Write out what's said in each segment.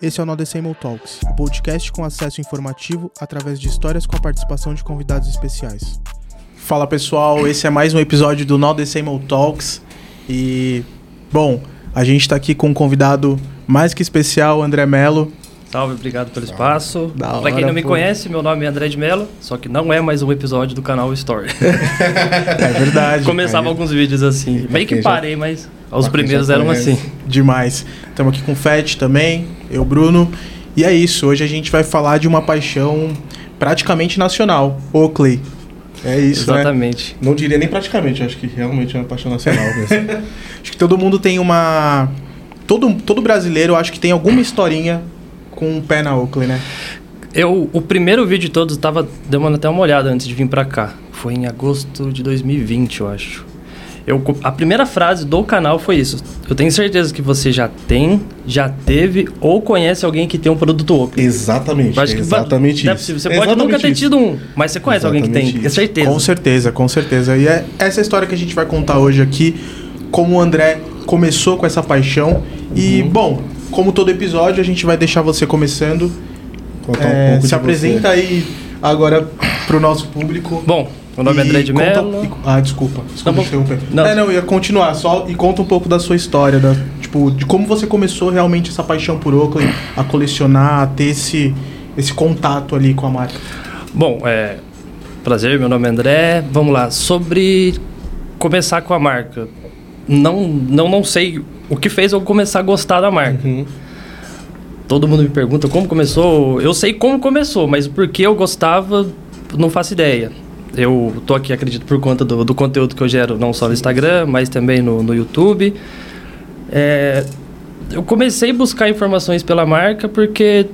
Esse é o Nodecemol Talks, um podcast com acesso informativo através de histórias com a participação de convidados especiais. Fala pessoal, esse é mais um episódio do Nodecemol Talks e, bom, a gente está aqui com um convidado mais que especial, André Melo. Salve, obrigado pelo espaço. Da Pra quem não me pô. conhece, meu nome é André de Mello, só que não é mais um episódio do canal Story. É verdade. Começava alguns vídeos assim. Meio que parei, mas os primeiros eram assim. Demais. Estamos aqui com o Fett também, eu, Bruno. E é isso, hoje a gente vai falar de uma paixão praticamente nacional, Oakley. É isso, né? Exatamente. Não diria nem praticamente, acho que realmente é uma paixão nacional mesmo. Acho que todo mundo tem uma. Todo, todo brasileiro, acho que tem alguma historinha com um pé na Oakley, né? Eu, o primeiro vídeo de todos tava dando até uma olhada antes de vir pra cá. Foi em agosto de 2020, eu acho. Eu, a primeira frase do canal foi isso. Eu tenho certeza que você já tem, já teve ou conhece alguém que tem um produto Oakley. exatamente, acho que exatamente deve isso. ser- Você pode Exatamente nunca ter isso. tido um, mas você conhece alguém que tem, Exatamente é certeza. Com certeza, com certeza. E é essa história que a gente vai contar hoje aqui, como o André começou com essa paixão. E, Uhum. bom, como todo episódio, a gente vai deixar você começando. Contar um É, pouco se de apresenta aí agora pro nosso público. Bom, meu nome é E André de conta- Mello. e- Ah, desculpa. Desculpa Não, interromper. não. É, não, ia continuar só e conta um pouco da sua história, da, tipo, de como você começou realmente essa paixão por Oakley, a colecionar, a ter esse, esse contato ali com a marca. Bom, é. Prazer, meu nome é André. Vamos lá. Sobre começar com a marca. Não, não, não sei o que fez eu começar a gostar da marca. Uhum. Todo mundo me pergunta como começou. Eu sei como começou, mas por que eu gostava, não faço ideia. Eu tô aqui, acredito, por conta do, do conteúdo que eu gero, não só no Instagram, mas também no, no YouTube. É, eu comecei a buscar informações pela marca porque,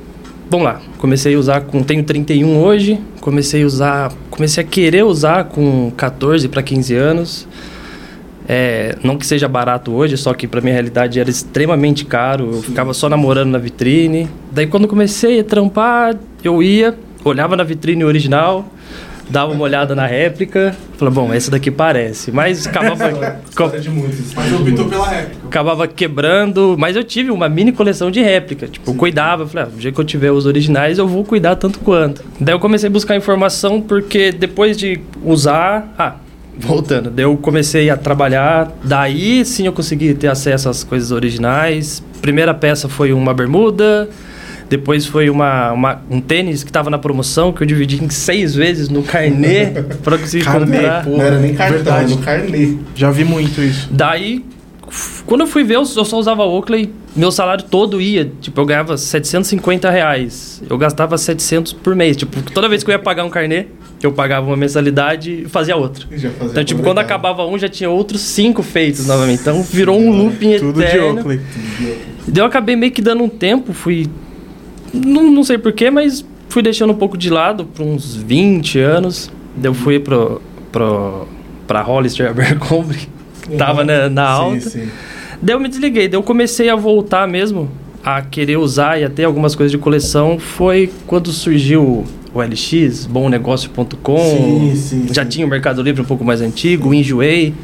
vamos lá, comecei a usar com. Tenho 31 hoje, comecei a usar. Comecei a querer usar com 14 para 15 anos. É, não que seja barato hoje, só que pra minha realidade era extremamente caro. Eu ficava só namorando na vitrine. Daí quando comecei a trampar, eu ia, olhava na vitrine original, dava uma olhada na réplica, falava, bom, essa daqui parece. Mas acabava, de muitos. Mas optou pela réplica. acabava quebrando. Mas eu tive uma mini coleção de réplica. Tipo, eu cuidava. Falei, ah, no dia que eu tiver os originais, eu vou cuidar tanto quanto. Daí eu comecei a buscar informação porque depois de usar. Ah, voltando. Daí eu comecei a trabalhar. Daí sim eu consegui ter acesso às coisas originais. Primeira peça foi uma bermuda. Depois foi uma, uma- um tênis que estava na promoção, que eu dividi em seis vezes no carnê para conseguir Carnê, comprar. pô. Não era nem cartão, Verdade. era no carnê. Já vi muito isso. Daí, quando eu fui ver, eu só usava Oakley, meu salário todo ia. Tipo, eu ganhava 750 reais. Eu gastava 700 por mês. Tipo, toda vez que eu ia pagar um carnê, eu pagava uma mensalidade e fazia outra. Já fazia Então, tipo, quando acabava um, já tinha outros cinco feitos novamente. Então, virou um looping Tudo de eterno. Oakley. Daí eu acabei meio que dando um tempo, fui. Não, não sei porquê, mas fui deixando um pouco de lado por uns 20 anos. Daí eu fui pro, pro, pra Hollister Abercrombie, que tava na, na alta. Sim, sim. Daí eu me desliguei, daí eu comecei a voltar mesmo a querer usar e a ter algumas coisas de coleção. Foi quando surgiu o LX, bomnegócio.com. Sim, sim, Já sim. tinha o Mercado Livre um pouco mais antigo, enjoei.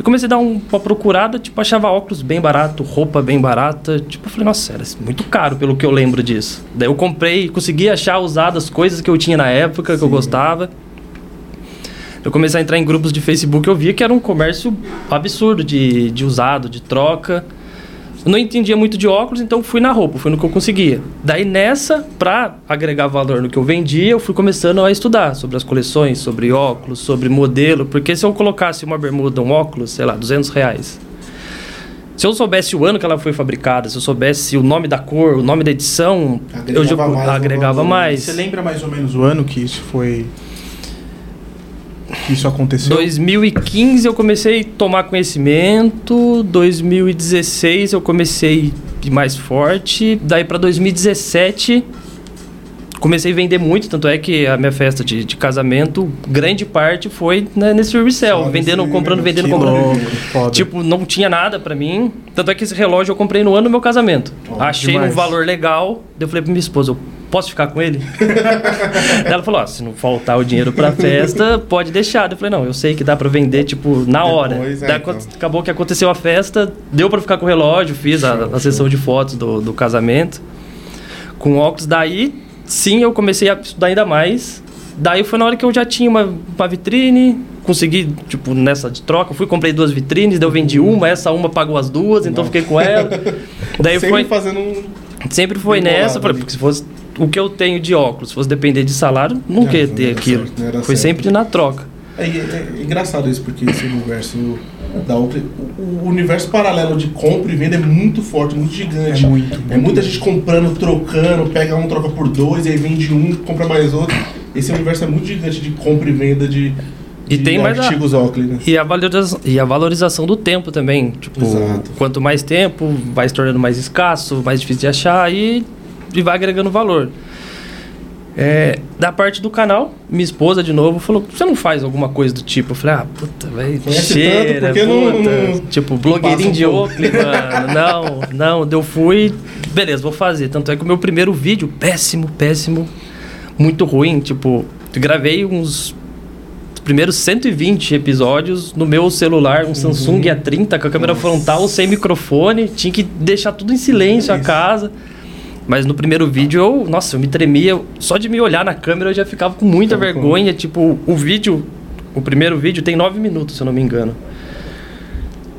Eu comecei a dar um- uma procurada, tipo, achava óculos bem barato, roupa bem barata. Tipo, eu falei, nossa, era muito caro pelo que eu lembro disso. Daí eu comprei, consegui achar usadas coisas que eu tinha na época, que eu Sim. gostava. Eu comecei a entrar em grupos de Facebook, eu via que era um comércio absurdo de, de usado, de troca. Eu não entendia muito de óculos, então fui na roupa, fui no que eu conseguia. Daí nessa, pra agregar valor no que eu vendia, eu fui começando a estudar sobre as coleções, sobre óculos, sobre modelo, porque se eu colocasse uma bermuda, um óculos, sei lá, 200 reais. Se eu soubesse o ano que ela foi fabricada, se eu soubesse o nome da cor, o nome da edição, eu Agregava já mais agregava mais. Você lembra mais ou menos o ano que isso foi. Isso aconteceu? 2015 eu comecei a tomar conhecimento, 2016 eu comecei mais forte, daí para 2017 comecei a vender muito, tanto é que a minha festa de, de casamento, grande parte foi né, nesse resell, vendendo, comprando, vendendo, comprando. louco. Tipo, não tinha nada pra mim. Tanto é que esse relógio eu comprei no ano do meu casamento. Ó, Achei demais. um valor legal. Daí eu falei pra minha esposa, posso ficar com ele? Ela falou, ó, se não faltar o dinheiro pra festa, pode deixar. Eu falei, não, eu sei que dá pra vender, tipo, na hora. Depois, é, Daí então. acabou que aconteceu a festa, deu pra ficar com o relógio, fiz a, Show, a sessão de fotos do, do casamento. com óculos. Daí, sim, eu comecei a estudar ainda mais. Daí foi na hora que eu já tinha uma, uma vitrine, consegui, tipo, nessa de troca, fui, comprei duas vitrines, daí eu vendi uma, essa uma pagou as duas, então Nossa. fiquei com ela. Daí Sempre foi, fazendo um... sempre foi nessa, porque se fosse o que eu tenho de óculos, se fosse depender de salário, nunca Não, ia ter aquilo. certo, Foi certo. sempre na troca. É, é- é engraçado isso, porque esse universo da Oakley, o, o universo paralelo de compra e venda é muito forte, muito gigante. É muito, É muita gente comprando, trocando, pega um, troca por dois, e aí vende um, compra mais outro. Esse universo é muito gigante de compra e venda de, E tem mais a- Oakley, né? E a, valorização, e a valorização do tempo também. Tipo, Exato. quanto mais tempo, vai se tornando mais escasso, mais difícil de achar e, e vai agregando valor. É, da parte do canal, minha esposa de novo falou: Você não faz alguma coisa do tipo? Eu falei: Ah, puta, vai, Conhece cheira, tanto, por que não- puta. não- tipo, blogueirinho de? Oakley, mano. Não, não. Eu fui, beleza, vou fazer. Tanto é que o meu primeiro vídeo, péssimo, péssimo, muito ruim. Tipo, gravei uns primeiros 120 episódios no meu celular, um Samsung A30 com a câmera Nossa. frontal, sem microfone, tinha que deixar tudo em silêncio a casa. Mas no primeiro vídeo eu, nossa, eu me tremia, só de me olhar na câmera eu já ficava com muita Ficava com- vergonha, tipo, o vídeo, o primeiro vídeo tem 9 minutos, se eu não me engano.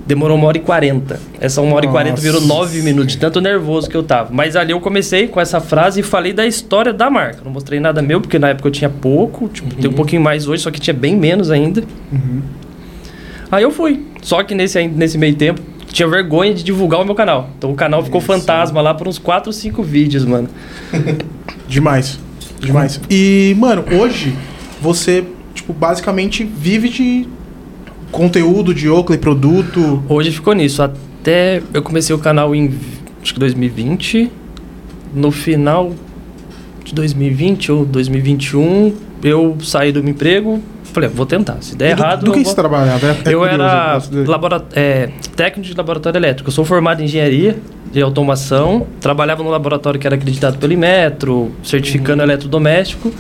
Demorou uma hora e quarenta. Essa uma hora e quarenta virou nove minutos, de tanto nervoso que eu tava. Mas ali eu comecei com essa frase e falei da história da marca. Não mostrei nada meu, porque na época eu tinha pouco, tipo, tem um pouquinho mais hoje, só que tinha bem menos ainda. Aí eu fui. Só que nesse, nesse meio tempo, tinha vergonha de divulgar o meu canal. Então o canal ficou Isso. fantasma lá por uns 4 ou 5 vídeos, mano. Demais. Demais. E, mano, hoje você, tipo, basicamente vive de conteúdo de Oakley, produto. Hoje ficou nisso. Até eu comecei o canal em acho que 2020. No final de 2020 ou 2021, eu saí do meu emprego. Falei, vou tentar. Se der E do, errado. do que vou... você trabalhava? É- é eu curioso, era labora- é, técnico de laboratório elétrico. Eu sou formado em engenharia de automação. Trabalhava no laboratório que era acreditado pelo Imetro, certificando eletrodoméstico.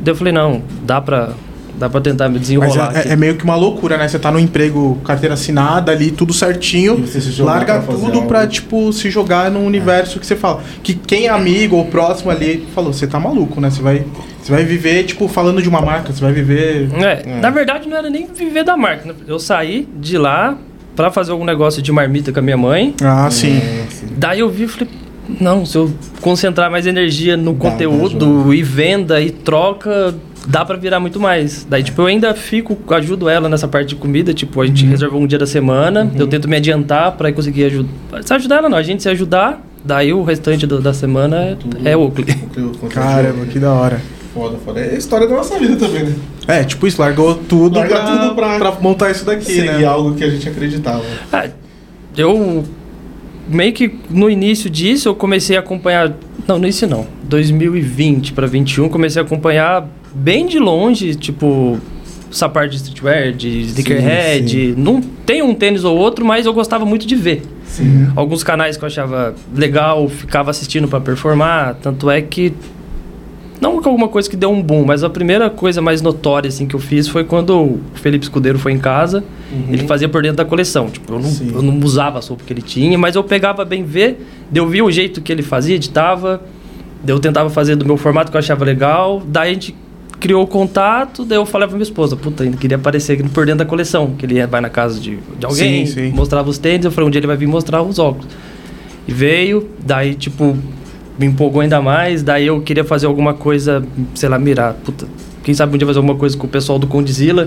Daí eu falei, não, dá pra, dá pra tentar me Mas desenrolar. é, aqui. é meio que uma loucura, né? Você tá no emprego, carteira assinada ali, tudo certinho. Você se jogar larga pra tudo algo. pra, tipo, se jogar num universo que você fala. Que quem é amigo ou próximo ali falou, você tá maluco, né? Você vai, você vai viver, tipo, falando de uma marca, você vai viver. É, É. na verdade não era nem viver da marca. Eu saí de lá pra fazer algum negócio de marmita com a minha mãe. Ah, sim. É, sim. Daí eu vi e falei, não, se eu concentrar mais energia no Dá, conteúdo dá, e venda e troca, dá pra virar muito mais. Daí, tipo, eu ainda fico, ajudo ela nessa parte de comida, tipo, a gente Uhum. reservou um dia da semana, eu tento me adiantar pra conseguir ajudar. Se ajudar ela não, a gente se ajudar, daí o restante do- da semana é, Tudo. é Oakley. Caramba, que da hora. Foda, foda. É a história da nossa vida também, né? É, tipo isso, largou tudo, Larga pra, tudo pra- pra montar isso daqui, Seguir né? algo que a gente acreditava. Ah, eu meio que no início disso eu comecei a acompanhar, não, no início não, 2020 para 21 comecei a acompanhar bem de longe, tipo essa parte de streetwear, de sneakerhead, não tem um tênis ou outro, mas eu gostava muito de ver. Sim. Alguns canais que eu achava legal, ficava assistindo para performar, tanto é que não alguma coisa que deu um boom, mas a primeira coisa mais notória assim que eu fiz foi quando o Felipe Escudeiro foi em casa, ele fazia por dentro da coleção. Tipo, eu não, Sim. eu não usava a sopa que ele tinha, mas eu pegava bem ver, eu via o jeito que ele fazia, editava, eu tentava fazer do meu formato que eu achava legal, daí a gente criou o contato, daí eu falei pra minha esposa, puta, ainda queria aparecer aqui por dentro da coleção, que ele vai na casa de, de alguém, Sim, sim. mostrava os tênis, eu falei, um dia ele vai vir mostrar os óculos. E veio, daí, tipo, me empolgou ainda mais, daí eu queria fazer alguma coisa, sei lá, mirar, puta, quem sabe um dia fazer alguma coisa com o pessoal do Condzilla.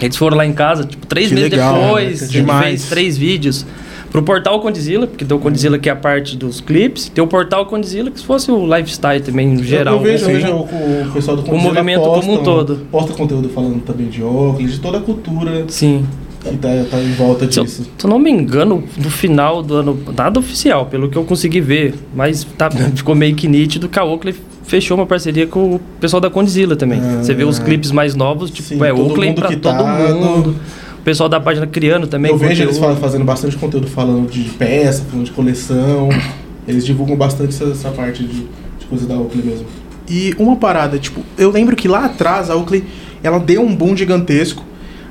Eles foram lá em casa, tipo, três Que meses legal, depois, né? a gente Demais. fez três vídeos pro portal Condzilla, porque tem o Condzilla que é a parte dos clipes, tem o portal Condzilla que se fosse o lifestyle também, em geral. Eu, eu vejo, eu vejo o, o pessoal do O movimento como um todo. Posta conteúdo falando também de óculos, de toda a cultura Sim. Que tá, tá em volta Se eu, disso. se eu não me engano, no final do ano, nada oficial, pelo que eu consegui ver, mas tá, ficou meio que nítido que a Oakley fechou uma parceria com o pessoal da Condzilla também. Ah. Você vê os clipes mais novos, tipo, Sim, é Oakley pra que todo tá mundo. no- O pessoal da página criando também. eu vejo eles conteúdo. fa- fazendo bastante conteúdo falando de peça, falando de coleção. Eles divulgam bastante essa, essa parte de, de coisa da Oakley mesmo. E uma parada, tipo, eu lembro que lá atrás a Oakley, ela deu um boom gigantesco.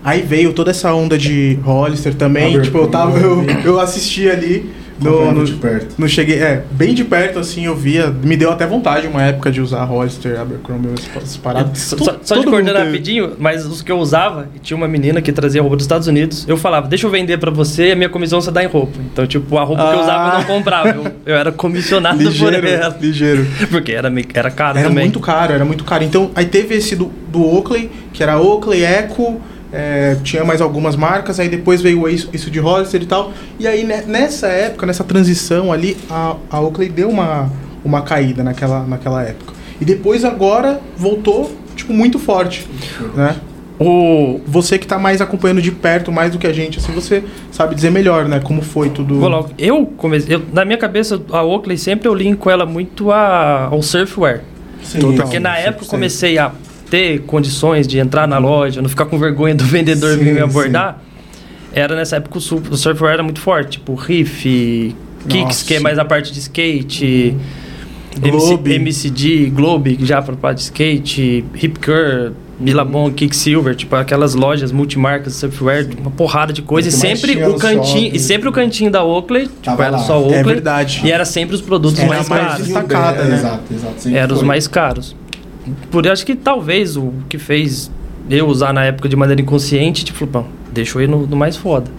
Aí veio toda essa onda de Hollister também. Tipo, eu tava. Eu, eu assisti ali. No, no, de perto. não cheguei, é, bem de perto assim eu via, me deu até vontade uma época de usar Hollister, Abercrombie, essas paradas. Só, só, de teve. rapidinho, mas os que eu usava, tinha uma menina que trazia roupa dos Estados Unidos. Eu falava, deixa eu vender pra você e a minha comissão você dá em roupa. Então, tipo, a roupa que eu usava eu Ah. não comprava. Eu, eu era comissionado por Ligeiro, ela. ligeiro. Porque era, meio- era caro Era também. muito caro, era muito caro. Então, aí teve esse do, do Oakley, que era Oakley, Echo, é, tinha mais algumas marcas, aí depois veio isso, isso de Hollister e tal. E aí, ne- nessa época, nessa transição ali, a, a Oakley deu uma, uma caída naquela, naquela época. E depois, agora, voltou, tipo, muito forte, né? O, Você que tá mais acompanhando de perto, mais do que a gente, assim, você sabe dizer melhor, né? Como foi tudo. Vou logo. Eu comecei. eu- na minha cabeça, a Oakley sempre eu linko ela muito a, ao surfwear. Sim, Total. Porque na época eu 100%. comecei a ter condições de entrar na loja, não ficar com vergonha do vendedor Sim, vir me abordar. Era nessa época o, su- o surfwear era muito forte, tipo Riff, Kicks, Nossa. que é mais a parte de skate, Globe. MC, MCD, Globe, que já para parte de skate, Hip Cur, Billabong, Kicksilver, tipo aquelas lojas multimarcas de surfwear, uma porrada de coisa. E sempre o cantinho, shopping. e sempre o cantinho da Oakley, tipo, Tava era lá. só Oakley. É verdade. E era sempre os produtos Era mais mais caros. destacada, É, né? Exato, exato. Eram os mais caros. Por acho que talvez o que fez eu usar na época de maneira inconsciente, tipo, bom, deixa eu ir no, no mais foda.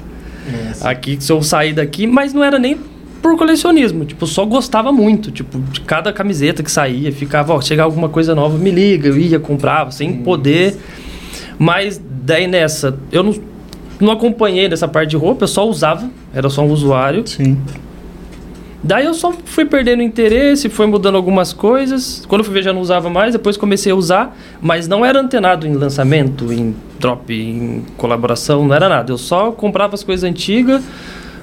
É. Aqui, se eu sair daqui, mas não era nem por colecionismo, tipo, só gostava muito, tipo, de cada camiseta que saía, ficava, ó, chegar alguma coisa nova, me liga, eu ia, comprava, sem Hum. poder. Mas daí nessa, eu não, não acompanhei dessa parte de roupa, eu só usava, era só um usuário. Sim. Daí eu só fui perdendo interesse, foi mudando algumas coisas. Quando eu fui ver já não usava mais, depois comecei a usar, mas não era antenado em lançamento, em drop, em colaboração, não era nada. Eu só comprava as coisas antigas,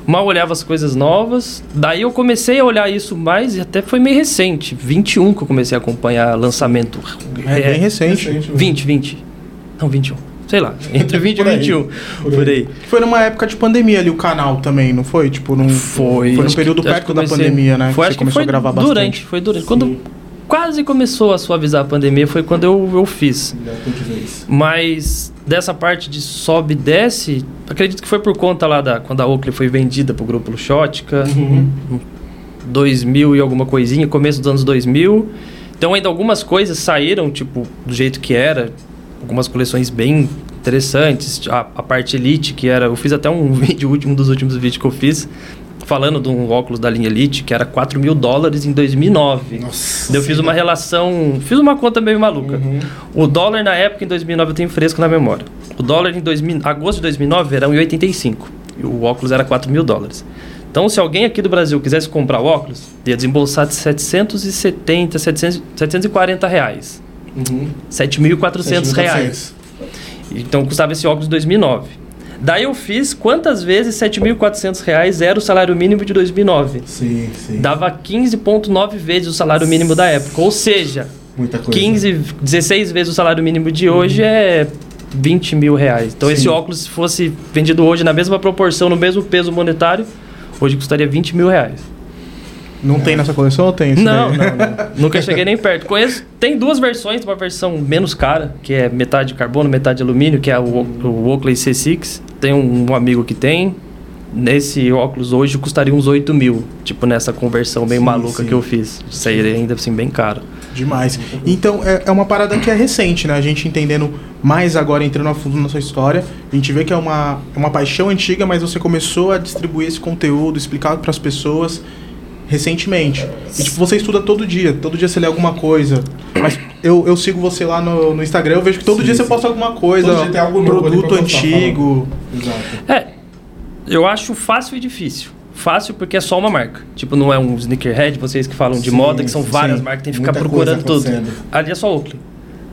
mal olhava as coisas novas. Daí eu comecei a olhar isso mais e até foi meio recente, 21 que eu comecei a acompanhar lançamento. É, bem recente. Recente, né? 20, 20. Não, 21. Sei lá, entre 20 e Por aí, 21. por Por aí. Foi numa época de pandemia ali o canal também, não foi? Tipo, num, Foi. Foi num período que- perto que da comecei- pandemia, né? Foi, que acho você que começou foi a gravar bastante. durante, foi durante. Quando Sim. quase começou a suavizar a pandemia, foi quando eu, eu fiz. Mas dessa parte de sobe e desce, acredito que foi por conta lá da quando a Oakley foi vendida pro grupo Luxótica, Uhum. 2000 e alguma coisinha, começo dos anos 2000. Então ainda algumas coisas saíram, tipo, do jeito que era, algumas coleções bem interessantes, a, a parte Elite, que era, eu fiz até um vídeo, um dos últimos vídeos que eu fiz, falando de um óculos da linha Elite, que era 4 mil dólares em 2009. Nossa. Eu fiz uma relação, fiz uma conta meio maluca. Uhum. O dólar na época, em 2009, eu tenho fresco na memória. O dólar em 2000, agosto de 2009 era 1,85. E o óculos era 4 mil dólares. Então, se alguém aqui do Brasil quisesse comprar o óculos, ia desembolsar de 770, 700, 740 reais. Uhum. 7.400 reais. Então, custava esse óculos em 2009. Daí eu fiz quantas vezes 7.400 reais era o salário mínimo de 2009. Sim, sim. Dava 15,9 vezes o salário mínimo da época. Ou seja, Muita coisa. 15, 16 vezes o salário mínimo de hoje é 20 mil reais. Então, Sim. esse óculos, se fosse vendido hoje na mesma proporção, no mesmo peso monetário, hoje custaria 20 mil reais. Não tem nessa coleção ou tem? Não, não, não. Nunca cheguei nem perto. Conheço, tem duas versões, uma versão menos cara, que é metade de carbono, metade de alumínio, que é o, o Oakley C6. Tem um, um amigo que tem. Nesse óculos hoje custaria uns 8 mil. Tipo, nessa conversão bem Sim, maluca sim. que eu fiz. Sairia ainda assim bem caro. Demais. Então, é, é uma parada que é recente, né? A gente entendendo mais agora, entrando a fundo na sua história. A gente vê que é uma, é uma paixão antiga, mas você começou a distribuir esse conteúdo, explicar para as pessoas recentemente. E, tipo, você estuda todo dia. Todo dia você lê alguma coisa. Mas eu, eu sigo você lá no, no Instagram, eu vejo que todo Sim, dia você sim. posta alguma coisa. Todo dia tem algo novo ali produto postar, antigo. Exato. É, eu acho fácil e difícil. Fácil porque é só uma marca. Tipo, não é um sneakerhead, vocês que falam de Sim, moda, que são sim. várias marcas, tem que ficar Muita procurando tudo. Ali é só Oakley.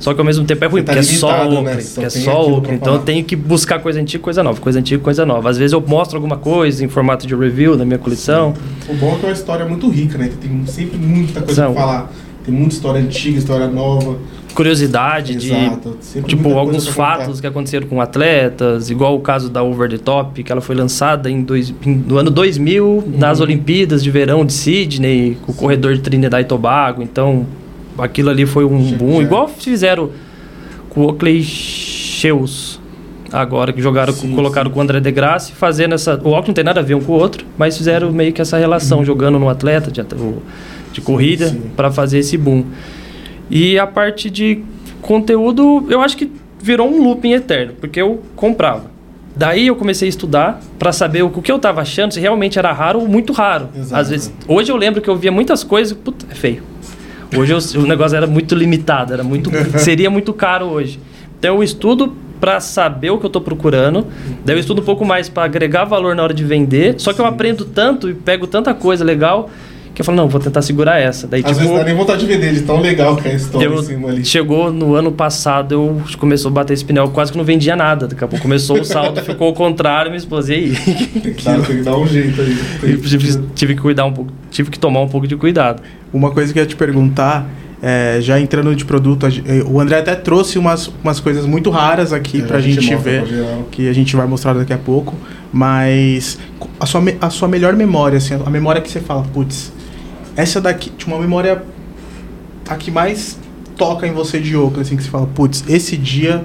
Só que ao mesmo tempo é ruim, tá porque é só né? Porque é só Então eu tenho que buscar coisa antiga, coisa nova. Coisa antiga, coisa nova. Às vezes eu mostro alguma coisa em formato de review na minha coleção. O bom é que é uma história muito rica, né? Tem sempre muita coisa São. pra falar. Tem muita história antiga, história nova. Curiosidade de Exato. Sempre Tipo, alguns fatos que aconteceram com atletas, igual o caso da Over the Top, que ela foi lançada em dois, em- no ano 2000, nas Uhum. Olimpíadas de Verão de Sydney, com o corredor de Trinidad e Tobago. Então, aquilo ali foi um boom. Igual fizeram com o Oakley Shoes. agora que jogaram, Sim, colocaram com o André de Graça, fazendo essa. O óculos não tem nada a ver um com o outro, mas fizeram meio que essa relação, jogando no atleta de, de corrida Sim. para fazer esse boom. E a parte de conteúdo, eu acho que virou um looping eterno, porque eu comprava. Daí eu comecei a estudar para saber o, que eu tava achando, se realmente era raro ou muito raro. Exato. Às vezes, hoje eu lembro que eu via muitas coisas, puta, é feio. Hoje eu- o negócio era muito limitado, era muito, seria muito caro hoje. Então eu estudo para saber o que eu estou procurando, daí eu estudo um pouco mais para agregar valor na hora de vender. Só que eu aprendo tanto e pego tanta coisa legal que eu falo, não, vou tentar segurar essa. Daí Às tipo, vezes dá nem vontade de vender, de tão legal que é a história eu, em cima ali. chegou no ano passado, eu começou a bater esse pneu, eu quase que não vendia nada. Daqui a pouco começou o salto, ficou ao contrário, minha esposa, e aí? Tem que, dar, tem que dar um jeito aí. Tive, tive que cuidar um pouco, tive que tomar um pouco de cuidado. Uma coisa que eu ia te perguntar, é, já entrando de produto, eh, o André até trouxe umas, umas coisas muito raras aqui É, pra a gente gente, ver, que a gente vai mostrar daqui a pouco. Mas a sua, me- a sua melhor memória, assim, a memória que você fala, putz, essa daqui, tipo, uma memória a que mais toca em você de Oakland, assim, que você fala, putz, esse dia,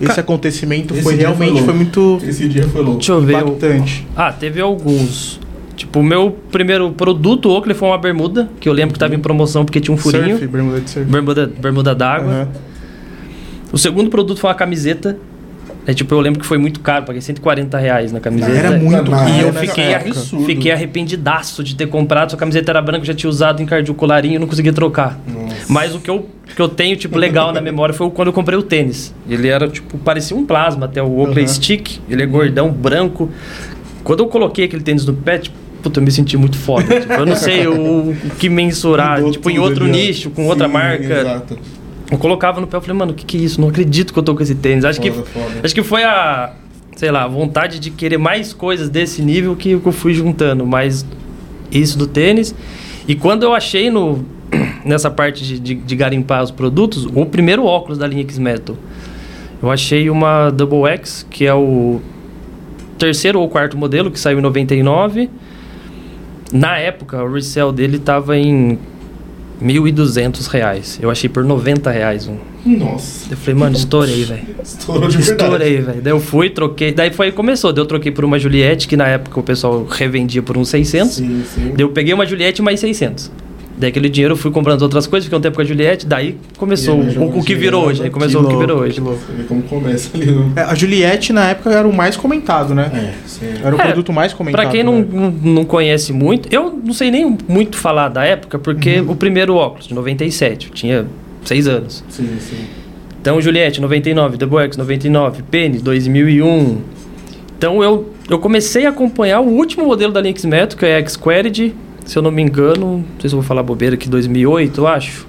esse Ca- acontecimento esse foi foi realmente louco. foi muito Esse dia foi louco. Deixa eu ver. o- impactante. Ah, teve alguns. Tipo, o meu primeiro produto Oakley foi uma bermuda, que eu lembro que tava em promoção porque tinha um furinho. Surf, bermuda de surf. Bermuda, bermuda d'água. Aham. O segundo produto foi uma camiseta. É, tipo, eu lembro que foi muito caro, paguei 140 reais na camiseta. Era muito caro. E eu fiquei, absurdo. fiquei arrependidaço de ter comprado. Sua camiseta era branca, já tinha usado em cardiocolarinho e não conseguia trocar. Nossa. Mas o que eu, que eu tenho, tipo, legal na memória foi quando eu comprei o tênis. Ele era, tipo, parecia um plasma até o Oakley Aham. Stick. Ele é gordão, branco. Quando eu coloquei aquele tênis no pé, tipo, puta, eu me senti muito foda. Tipo, eu não sei o, o que mensurar. Mudou tipo, em outro nicho, com outra Sim, marca. Exato. Eu colocava no pé, eu falei, mano, o que que é isso? Não acredito que eu tô com esse tênis. Acho que Foda, foda. Acho que foi a, sei lá, vontade de querer mais coisas desse nível que eu fui juntando, mas isso do tênis. E quando eu achei no, nessa parte de, de, de garimpar os produtos, o primeiro óculos da linha X-Metal, eu achei uma Double X, que é o terceiro ou quarto modelo, que saiu em 99. Na época, o resell dele tava em 1.200 reais. Eu achei por 90 reais um. Nossa. Eu falei, mano, estourei, velho. Estourou de verdade. Estourei, velho. Daí eu fui, troquei. Daí foi começou. Daí eu troquei por uma Juliette, que na época o pessoal revendia por uns 600. Sim, sim. Daí eu peguei uma Juliette mais 600. Daí aquele dinheiro eu fui comprando outras coisas, fiquei um tempo com a Juliette. Daí começou aí, o, o que virou hoje. Aí começou Que o que virou louco, hoje. que louco. Você vê como começa ali. no- É, a Juliette na época era o mais comentado, né? É, sim. Era o É, produto mais comentado. Pra quem não, né? não, não conhece muito, eu não sei nem muito falar da época, porque o primeiro óculos, de 97, eu tinha 6 anos. Sim, sim. Então, Juliette, 99, Double X, 99, Penny, 2001. Então, eu, eu comecei a acompanhar o último modelo da Lynx Metal, que é a X-Querid, se eu não me engano, não sei se eu vou falar bobeira aqui, 2008, eu acho.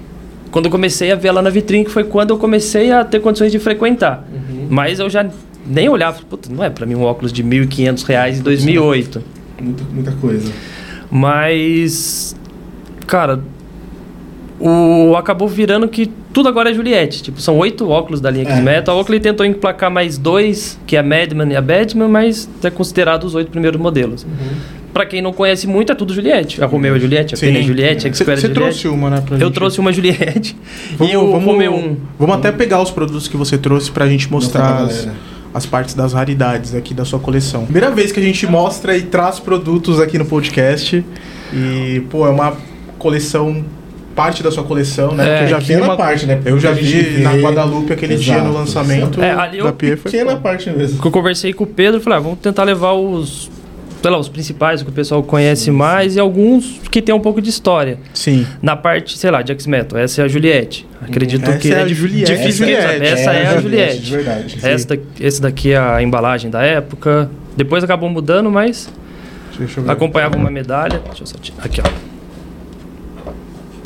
Quando eu comecei a ver ela na vitrine, que foi quando eu comecei a ter condições de frequentar. Mas eu já nem olhava, puta, não é pra mim um óculos de 1.500 reais em 2008. Muita, muita coisa. Mas, cara, o acabou virando que tudo agora é Juliette. Tipo, são oito óculos da linha É. X-Metal. A Oakley tentou emplacar mais dois, que é a Madman e a Batman, mas é considerado os oito primeiros modelos. Pra quem não conhece muito, é tudo Juliette. A Romeo é Juliette, a Penny é Juliette, a Você X-Square é você Juliette. trouxe uma, né? Pra Eu gente? trouxe uma Juliette Vamos, e o vamos, Romeo 1. vamos até pegar os produtos que você trouxe pra gente Mostrar as, partes das raridades aqui da sua coleção. Primeira vez que a gente mostra e traz produtos aqui no podcast. E, pô, é uma coleção, parte da sua coleção, né? É, Porque eu já vi uma. parte, né? Eu já vi na Guadalupe aquele dia no Exato. lançamento É, ali eu- da. Foi, Pequena pô, parte mesmo. que eu conversei com o Pedro, falei, ah, vamos tentar levar os, sei lá, os principais, que o pessoal conhece mais, e alguns que tem um pouco de história. Sim. Na parte, sei lá, de X-Metal, essa é a Juliette. Acredito Essa que é a dif- Juliette. difícil Essa é a saber. Juliette. Essa é, a De Juliette. verdade. Esse daqui é a embalagem da época. Depois acabou mudando, mas Deixa eu ver. acompanhava uma medalha. Deixa eu só tirar. Aqui, ó.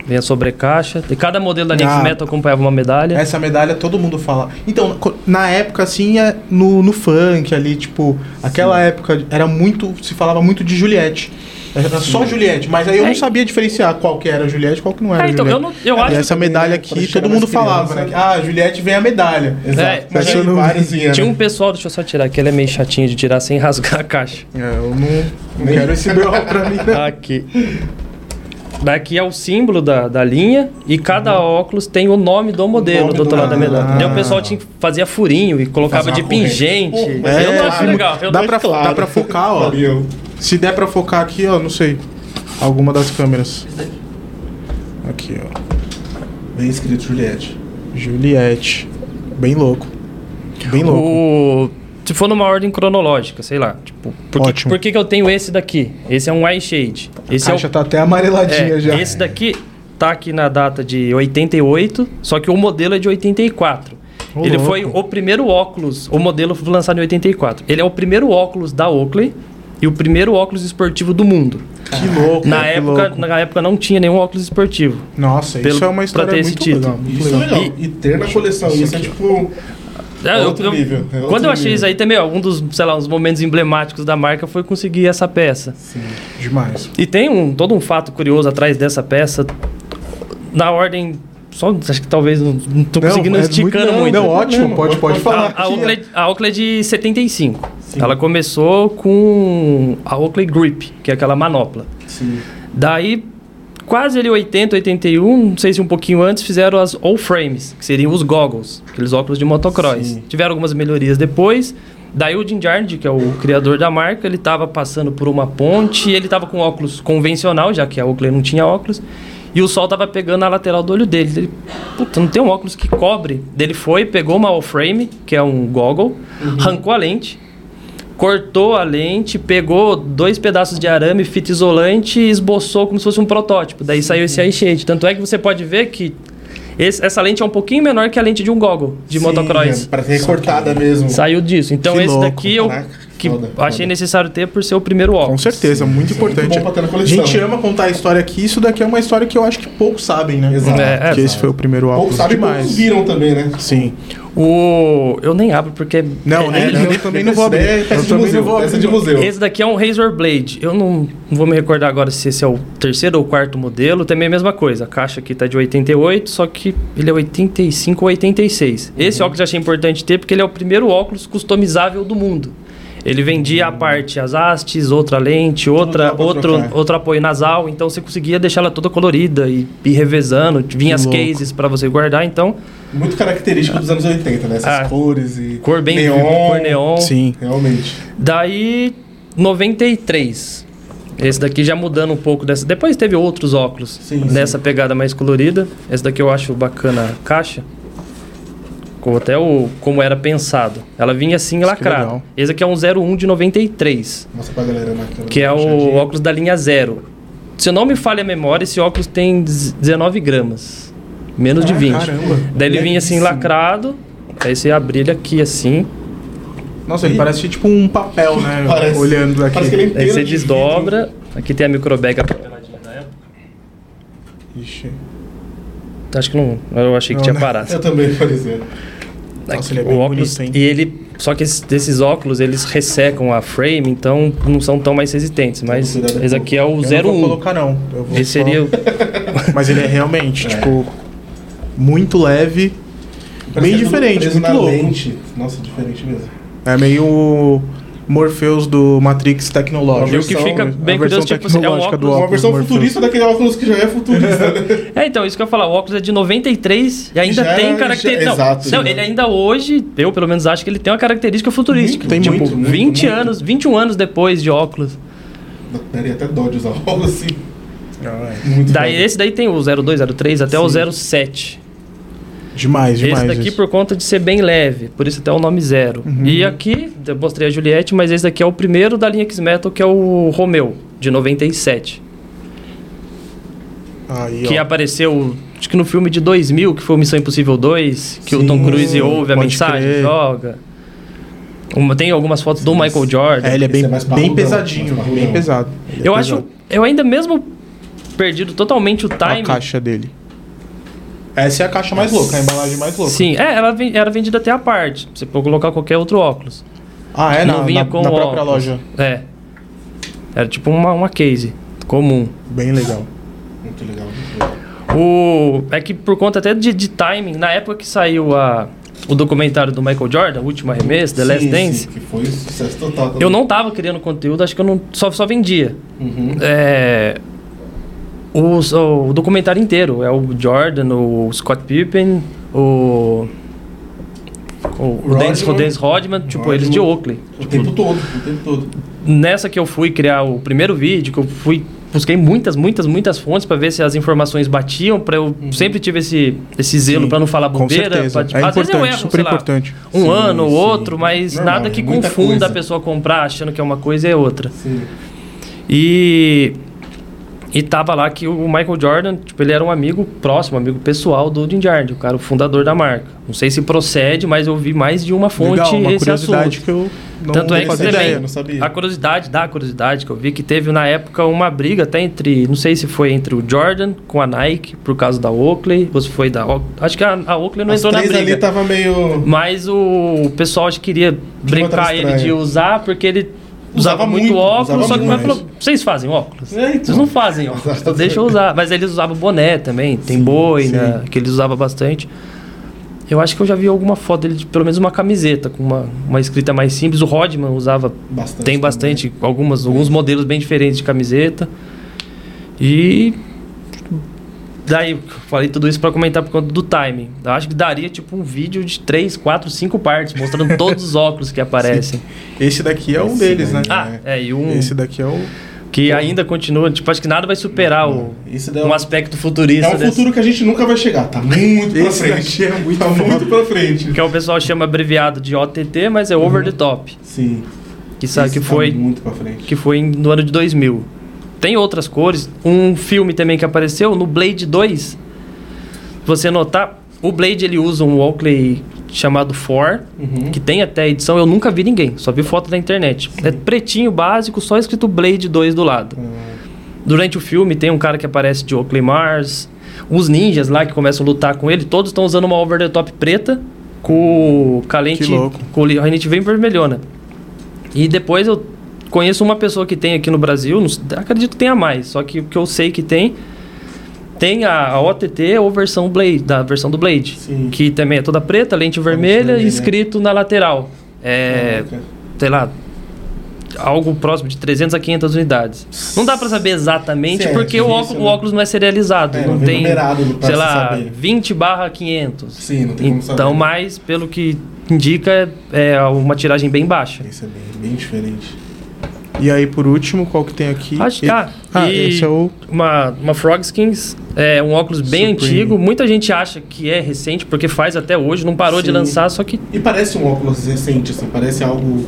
Vem a sobrecaixa. De cada modelo da Nix Ah. Metal acompanhava uma medalha. Essa medalha todo mundo fala. Então, na época, assim, é no, no funk ali, tipo, aquela época era muito. Se falava muito de Juliette. Era só Juliette, mas aí eu É. não sabia diferenciar qual que era Juliette e qual que não era É, então, Juliette. eu, não, eu e acho essa também, medalha né, aqui, todo mundo falava, criança, né? Ah, Juliette vem a medalha. Exato. É, mas mas eu aí não- vários iam, Tinha né? um pessoal, deixa eu só tirar aqui, ele é meio chatinho de tirar sem rasgar a caixa. É, eu não, não quero esse BO pra mim, né? Aqui. Daqui é o símbolo da, da linha e cada óculos tem o nome do modelo nome do outro do- lado da medalha. Ah. Daí o pessoal tinha, fazia furinho e colocava de corrente. pingente. Pô, mas eu é, não acho legal. Eu dá, pra, claro. dá pra focar, ó. Se der pra focar aqui, ó, não sei. Alguma das câmeras. Aqui, ó. Bem escrito, Juliette. Juliette. Bem louco. Bem louco. O, se for numa ordem cronológica, sei lá. Tipo, por, que, Ótimo. por que, que eu tenho esse daqui? Esse é um eye shade. Esse a é o caixa tá até amareladinha É, já. Esse daqui tá aqui na data de 88, só que o modelo é de 84. Ô, ele louco. foi o primeiro óculos, o modelo foi lançado em 84. Ele é o primeiro óculos da Oakley e o primeiro óculos esportivo do mundo. Que louco. Na que época, louco. na época não tinha nenhum óculos esportivo. Nossa, pelo- isso é uma pra história esse muito título. legal. Muito Isso é legal. legal. E ter na coleção. Isso é tipo. É, Outro eu- nível, é outro quando eu achei nível. isso aí também, algum dos, sei lá, uns momentos emblemáticos da marca foi conseguir essa peça. Sim. Demais. E tem um, todo um fato curioso atrás dessa peça, na ordem. Só, acho que talvez não, não tô Não, conseguindo é esticando não, muito. Não, ótimo, Não, pode, pode- falar. A, a, Oakley, a Oakley é de 75. Sim. Ela começou com a Oakley Grip, que é aquela manopla. Sim. Daí, quase ali 80, 81, não sei se um pouquinho antes, fizeram as all-frames, que seriam os goggles, aqueles óculos de motocross. Sim. Tiveram algumas melhorias depois. Daí o Jim Jardy, que é o criador da marca, ele estava passando por uma ponte e ele estava com óculos convencional, já que a Oakley não tinha óculos. E o sol estava pegando na lateral do olho dele. Ele, puta, não tem um óculos que cobre. Ele foi, pegou uma all-frame, que é um goggle, arrancou a lente, cortou a lente, pegou dois pedaços de arame, fita isolante e esboçou como se fosse um protótipo. Daí saiu esse eye shade. Tanto é que você pode ver que esse- essa lente é um pouquinho menor que a lente de um goggle de Sim, motocross. é, Parece recortada mesmo. Saiu disso. Então Que esse louco. daqui eu Caraca, que foda, achei foda. necessário ter por ser o primeiro Com óculos. certeza, muito importante. bom pra ter na a gente ama contar a história aqui. Isso daqui é uma história que eu acho que poucos sabem, né? Exato. É, é. Porque esse foi o primeiro Poucos óculos sabem, demais. poucos viram também, né? Sim. O eu nem abro porque Não, é- nem, é- eu também não vou abrir. É peça de também museu. não vou Peça abrir. de museu. Esse daqui é um Razor Blade. Eu não, não vou me recordar agora se esse é o terceiro ou quarto modelo. Também é a mesma coisa. A caixa aqui tá de 88, só que ele é 85 ou 86. Esse óculos eu achei importante ter porque ele é o primeiro óculos customizável do mundo. Ele vendia a parte as hastes, outra lente, outra, outro, trocar. outro apoio nasal. Então você conseguia deixar ela toda colorida e ir revezando. Vinha as louco. cases para você guardar. Então, Muito característico dos anos 80, né? Essas Ah. cores e. cor bem neon. cor neon. Sim. Realmente. Daí, 93. Esse daqui já mudando um pouco dessa. Depois teve outros óculos Sim, nessa pegada mais colorida. Esse daqui eu acho bacana a caixa. Com até o como era pensado. Ela vinha assim lacrada. Esse aqui é um 01 de 93, Mostra pra galera câmera. que é o óculos da linha zero. Se eu não me falha a memória, esse óculos tem 19 gramas. Menos de Ah, 20. Caramba. Daí ele vinha assim lacrado. Aí você abria ele aqui assim. Nossa, ele parece tipo um papel, né? Parece. Olhando daqui. Parece que ele é Aí você de desdobra. Aqui tem a microbag apaveladinha da época. Ixi. Acho que não. Eu achei que Não, tinha né? parado. Eu também, por exemplo. Nossa, ele é o bem óculos, bonito, hein? E ele. Só que esses, desses óculos, eles ressecam a frame, então não são tão mais resistentes. Mas esse aqui é o Eu não vou 01. colocar, não. Eu vou Esse só- seria o. Mas ele é realmente, É. tipo, muito leve. Parece Bem é diferente, muito na louco. lente. Nossa, diferente mesmo. É meio Morpheus do Matrix tecnológico. E o que fica A bem curioso, tipo assim, é um do óculos- Uma óculos versão Morpheus. futurista daquele óculos que já é futurista. né? É, então, isso que eu ia falar. O óculos é de 93 e ainda Já- tem já- característica. exato, não, ele ainda hoje, eu pelo menos acho que ele tem uma característica futurística. Tem tipo, muito, muito, 20 muito. anos, 21 anos depois de óculos. Daria até dó de usar algo assim. Ah, é. Muito Daí esse daí tem o 02, 03 até o Sim. 07. Demais, demais. esse daqui isso. por conta de ser bem leve, por isso até o nome zero. Uhum. E aqui, eu mostrei a Juliette, mas esse daqui é o primeiro da linha X-Metal, que é o Romeo, de 97. Aí, que ó. apareceu, acho que no filme de 2000, que foi o Missão Impossível 2, que o Sim, Tom Cruise ouve a mensagem, crer. joga. Uma, tem algumas fotos do Michael Jordan. É, ele é bem, é mais bem pesadinho, mais bem pesado. É eu acho, pesado. eu ainda mesmo perdido totalmente o a time. caixa dele. Essa é a caixa mais louca, a embalagem mais louca. Sim, é, ela era vendida até a parte. Você pode colocar qualquer outro óculos. Ah, é? Não Na, vinha na, com na própria óculos. loja. É. Era tipo uma, uma case comum. Bem legal. Muito legal. muito legal. O, é que por conta até de, de timing, na época que saiu a, o documentário do Michael Jordan, o último arremesso, The Last Sim, Dance, sim, que foi sucesso total. também. eu não tava criando conteúdo, acho que eu não só, só vendia. Uhum. É, Os- o, documentário inteiro. É o Jordan, o Scott Pippen, o. O, o Rodman. Dennis, o Dennis Rodman, tipo, eles de Oakley. O tempo todo, o tempo todo. Nessa que eu fui criar o primeiro vídeo, que eu fui busquei muitas, muitas, muitas fontes para ver se as informações batiam, para eu sempre tive esse esse zelo Uhum. Para não falar bobeira, pra- É às vezes eu erro, super lá, importante. um Sim, ano ou outro, mas Normal, nada que confunda coisa. a pessoa comprar achando que é uma coisa e é outra. Sim. E e tava lá que o Michael Jordan, tipo, ele era um amigo próximo, amigo pessoal do Jim Jardim, o cara, o fundador da marca. Não sei se procede, mas eu vi mais de uma fonte Legal, uma esse curiosidade assunto. que eu não Tanto é que fazia também, ideia. não sabia. a curiosidade, da curiosidade que eu vi que teve na época uma briga até entre, não sei se foi entre o Jordan com a Nike por causa da Oakley, ou se foi da. Acho que a, a Oakley não As entrou na briga. ali tava meio... Mas o pessoal acho que queria brincar ele de usar porque ele Usava usava, muito, óculos, usava só que falou, vocês fazem óculos? É, então. Vocês não fazem óculos, então deixa eu usar. Mas eles usavam boné também, tem Sim, boi, sim. né? Que eles usavam bastante. Eu acho que eu já vi alguma foto dele de pelo menos uma camiseta com uma, uma escrita mais simples. O Rodman usava Bastante tem também. bastante, algumas, alguns modelos bem diferentes de camiseta. E daí falei tudo isso para comentar por conta do timing. Eu acho que daria tipo um vídeo de 3, 4, 5 partes mostrando todos os óculos que aparecem. Esse daqui é um Esse deles, né? Ah, é, e um Esse daqui é o. que ainda continua, tipo, acho que nada vai superar o é um um- aspecto futurista É um desse- futuro que a gente nunca vai chegar. Tá muito pra Esse frente. é muito tá muito pra frente. que é o pessoal chama abreviado de OTT, mas é over the top, Sim. que sabe Esse que tá foi muito pra frente. que foi no ano de 2000. Tem outras cores. Um filme também que apareceu no Blade 2. Você notar, o Blade ele usa um Oakley chamado For, Uhum. que tem até edição, eu nunca vi ninguém, só vi foto na internet. É pretinho básico, só escrito Blade 2 do lado. Ah, Durante o filme tem um cara que aparece de Oakley Mars, os ninjas lá que começam a lutar com ele, todos estão usando uma over the top preta com calente, Que louco. com a gente bem vermelhona. E depois eu conheço uma pessoa que tem aqui no Brasil, não acredito que tenha mais, só que o que eu sei que tem tem a, a OTT ou versão Blade, da versão do Blade, Sim. que também é toda preta, lente vermelha vermelha. e escrito na lateral. É, Caraca. sei lá, algo próximo de 300 a 500 unidades. Não dá pra saber exatamente Sim, é porque o óculos, né? o óculos não é serializado, É, não, não tem, sei se lá, saber. 20 barra 500. Sim, não tem como saber. Então, mas pelo que indica é é uma tiragem bem baixa. Esse é bem, bem diferente. E aí, por último, qual que tem aqui? Acho que E- ah, Ah, e esse é o. uma uma Frogskins, é um óculos bem Supreme. antigo. Muita gente acha que é recente porque faz até hoje, não parou de Sim. lançar, só que E parece um óculos recente, assim, parece algo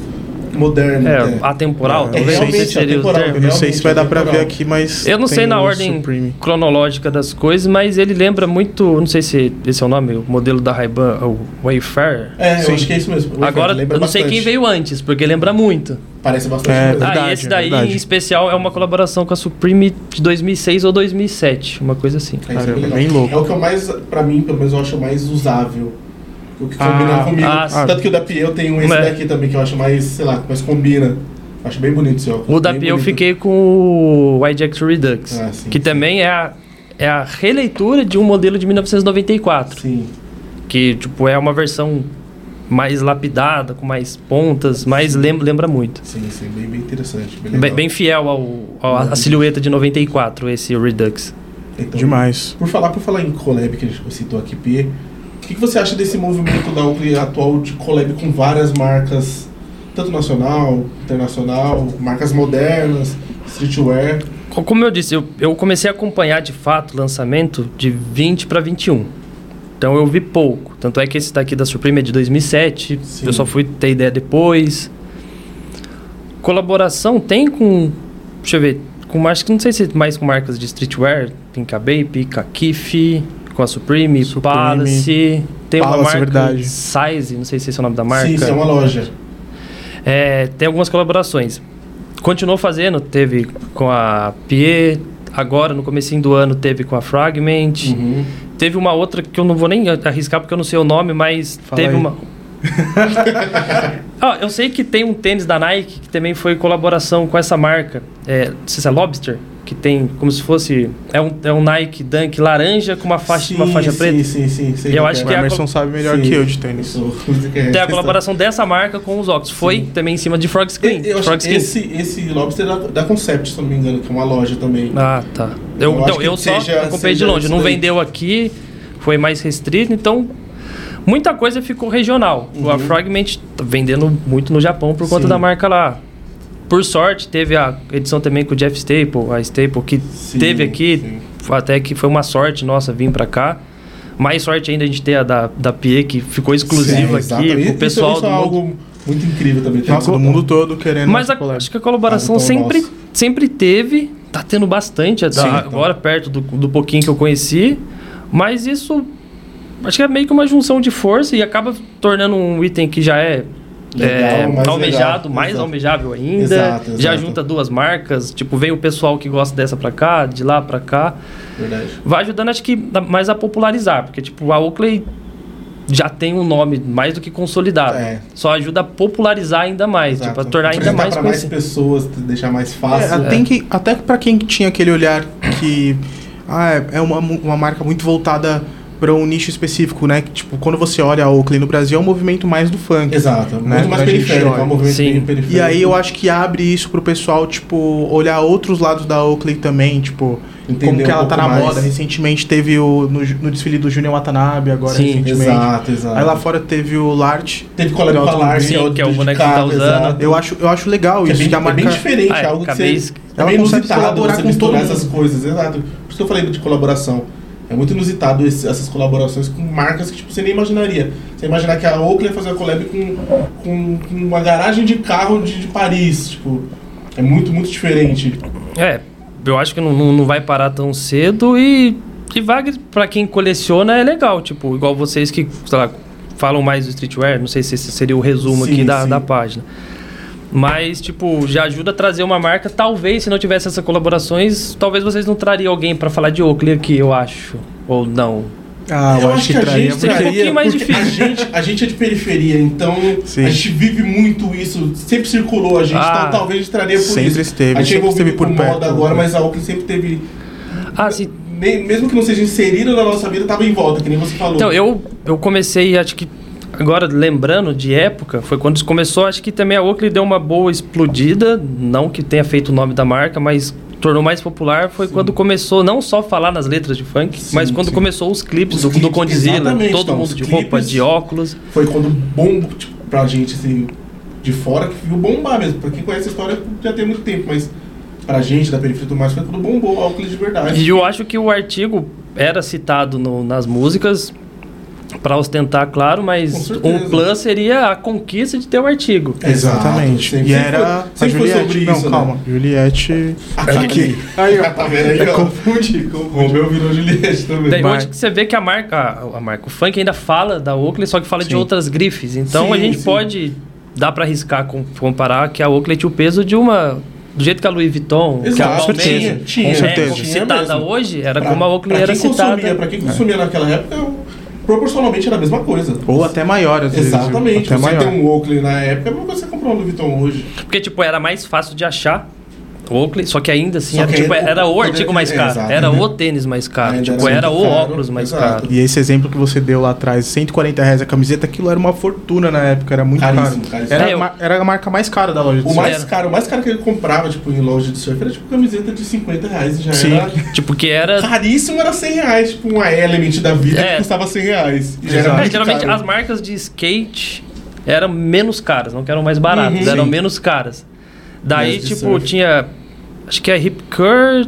moderno. é até. atemporal, É, talvez esse seria o atemporal, termo. Eu não sei se vai dar pra ver aqui, mas. Eu não sei na ordem Supreme. cronológica das coisas, mas ele lembra muito, não sei se esse é o nome, o modelo da Ray-Ban, o Wayfarer. É, Sim. eu acho que é isso mesmo. O Agora, eu não sei bastante. quem veio antes, porque lembra muito. Parece bastante É, ah, e esse daí, verdade. em especial, é uma colaboração com a Supreme de 2006 ou 2007, uma coisa assim. É, isso é bem louco. É o que eu mais, pra mim, pelo menos eu acho mais usável. O que Ah, combina comigo. ah. Tanto que o da Pie eu tenho esse daqui também, que eu acho mais, sei lá, mais combina. Acho bem bonito esse óculos. O da Pia eu fiquei com o IJX Redux, Ah, sim, que sim. também é a, é a releitura de um modelo de 1994, Sim. que tipo, é uma versão mais lapidada, com mais pontas, mas lembra, lembra muito. Sim, sim, bem, bem interessante. Bem, Bem, bem fiel ao, ao- à silhueta de 94, esse Redux. Então, Demais. Por falar, por falar em collab, que a gente citou aqui, Pie, o que, que você acha desse movimento da Oakley atual de collab com várias marcas, tanto nacional, internacional, marcas modernas, streetwear? Co- Como eu disse, eu, eu comecei a acompanhar de fato o lançamento de 20 para 21. Então eu vi pouco. Tanto é que esse daqui da Supreme é de 2007. Sim. Eu só fui ter ideia depois. Colaboração tem com. Deixa eu ver. Com acho que não sei se mais com marcas de streetwear. Tem Bape, Kakif, com a Supreme, Supreme. Palace. Tem uma Palace, marca verdade. Size, não sei se esse é o nome da marca. Sim, sim, é uma loja. É, tem algumas colaborações. Continuou fazendo, teve com a Pie, agora no comecinho do ano teve com a Fragment. Uhum. Teve uma outra que eu não vou nem arriscar porque eu não sei o nome, mas Fala teve aí. uma. Ah, eu sei que tem um tênis da Nike que também foi colaboração com essa marca. É, não sei se é Lobster, que tem como se fosse. É um, é um Nike Dunk laranja com uma faixa, uma faixa sim, preta. Sim, sim, sim. Eu acho O que é a Emerson sabe melhor Sim. que eu de tênis. Tem a colaboração dessa marca com os óculos. Foi Sim. também em cima de Frog Screen. Eu acho Frog esse, esse Lobster é da, da Concept, se eu não me engano, que é uma loja também. Ah, tá. Eu, Eu então, eu só seja- acompanhei de longe. Não daí. vendeu aqui, foi mais restrito, então muita coisa ficou regional. A Uhum. Fragment tá vendendo muito no Japão por conta Sim. da marca lá. Por sorte, teve a edição também com o Jeff Staple, a Staple, que Sim, teve aqui, sim. até que foi uma sorte nossa vir pra cá. Mais sorte ainda a gente ter a da, da Pie, que ficou exclusiva Sim, aqui, exato. pro Isso- pessoal isso do é mundo. algo muito incrível também. Tem Nossa, do mundo todo querendo Mas a- acho que a colaboração Ah, então sempre, nosso. sempre teve, tá tendo bastante, Sim, tá então. agora perto do, do pouquinho que eu conheci, mas isso acho que é meio que uma junção de força e acaba tornando um item que já é, Legal, é, mais almejado, legal. mais Exato. almejável ainda, Exato, já junta duas marcas, tipo, vem o pessoal que gosta dessa pra cá, de lá pra cá, Verdade. vai ajudando acho que mais a popularizar, porque tipo, a Oakley já tem um nome mais do que consolidado. É. Só ajuda a popularizar ainda mais, Exato. tipo, a tornar ainda mais pra mais pessoas, deixar mais É, fácil. tem que, até pra quem tinha aquele olhar que ah, é- é uma, uma marca muito voltada para um nicho específico, né? Que, tipo, quando você olha a Oakley no Brasil, é um movimento mais do funk. Exato. Né? Muito mais periférico. É um movimento Sim. bem periférico. E aí eu acho que abre isso pro pessoal, tipo, olhar outros lados da Oakley também, tipo, Entender como que um ela tá na mais. moda. Recentemente teve o no, no desfile do Junior Watanabe, agora Sim, recentemente. Exato, exato. Aí lá fora teve o Lart. Teve collab com a Sim, Lars, que é o boneco que tá usando. exato. Eu acho, eu acho legal Que é isso, bem, que a é marca... bem diferente, Ah, é, algo que você, é bem inusitado colaborar você com todo essas coisas, exato. Por isso que eu falei de colaboração. É muito inusitado esse- essas colaborações com marcas que tipo, você nem imaginaria. Você imaginar que a Oakley ia fazer uma collab com, com, com uma garagem de carro de, de Paris, tipo... É muito, muito diferente. É, eu acho que não, não, vai parar tão cedo e, e vai pra quem coleciona é legal, tipo, igual vocês que, sei lá, falam mais do streetwear, não sei se esse seria o resumo Sim, aqui da, sim. da página. Mas, tipo, já ajuda a trazer uma marca. Talvez, se não tivesse essas colaborações, talvez vocês não trariam alguém pra falar de Oakley aqui, eu acho. Ou não. Ah, eu, acho que, a traria gente seria um pouquinho mais difícil. A gente, a gente é de periferia, então Sim. a gente vive muito isso. Sempre circulou a gente, Ah. então talvez a gente traria por Sempre isso. esteve, a gente sempre é esteve por perto. moda agora, mas a Oakley sempre teve... Ah, sim. mesmo que não seja inserido na nossa vida, tava em volta, que nem você falou. Então, eu, eu comecei, acho que. Agora, lembrando de época, foi quando isso começou. Acho que também a Oakley deu uma boa explodida. Não que tenha feito o nome da marca, mas tornou mais popular. Foi Sim. quando começou não só falar nas letras de funk, Sim, mas quando sim. começou os clipes Os do, do clipes, exatamente, Todo então, mundo de roupa, de óculos. Foi quando bomba, tipo, pra gente, assim, de fora, que viu bombar mesmo. Pra quem conhece a história, já tem muito tempo, mas pra gente da periferia tudo mais, foi quando bombou a Oakley de verdade. E eu acho que o artigo era citado no- nas músicas para ostentar, claro, Com mas um plus seria a conquista de ter o artigo. Exatamente. Sempre- e sempre era foi- a Juliette. sobre não, isso, né? calma. Juliette. Aqui. Aí, ó. Tá vendo aí, ó? Confundi, confundi. Romeu virou Juliette também. Daí, que você vê que a marca, a, a marca, o funk ainda fala da Oakley, só que fala de Sim. outras grifes. Então Sim, a gente sim. pode dá para arriscar com- comparar que a Oakley tinha o peso de uma do jeito que a Louis Vuitton, que a Exato, Balmain, tinha, tinha, é, certeza. Tinha citada mesmo. hoje, era Pra- como a Oakley era consumia, citada. Pra quem consumia naquela época, proporcionalmente era a mesma coisa. Ou até maior, às vezes. Exatamente. Até você maior. ter um Oakley na época, é a mesma coisa que você comprar um Louis Vuitton hoje. Porque tipo era mais fácil de achar. Oakley, só que ainda assim Só era, que tipo, era o poder- artigo mais é, caro, exato, era né? o tênis mais caro, Ainda tipo era era o caro, óculos mais exato. caro. E esse exemplo que você deu lá atrás, 140 reais a camiseta, aquilo era uma fortuna na época, era muito Caríssimo, caro. caríssimo. Era, É, a eu- era a marca mais cara da loja de O mais Era. caro, o mais caro que ele comprava, tipo, em loja de surf, era tipo camiseta de 50 reais já Sim. era. Tipo que era Caríssimo era 100 reais, tipo uma Element da vida É. que custava 100 reais. Era É, geralmente caro. as marcas de skate eram menos caras, não que eram mais baratas, Uhum. eram Sim. menos caras. Daí, tipo, surf. tinha. Acho que a Hip Cur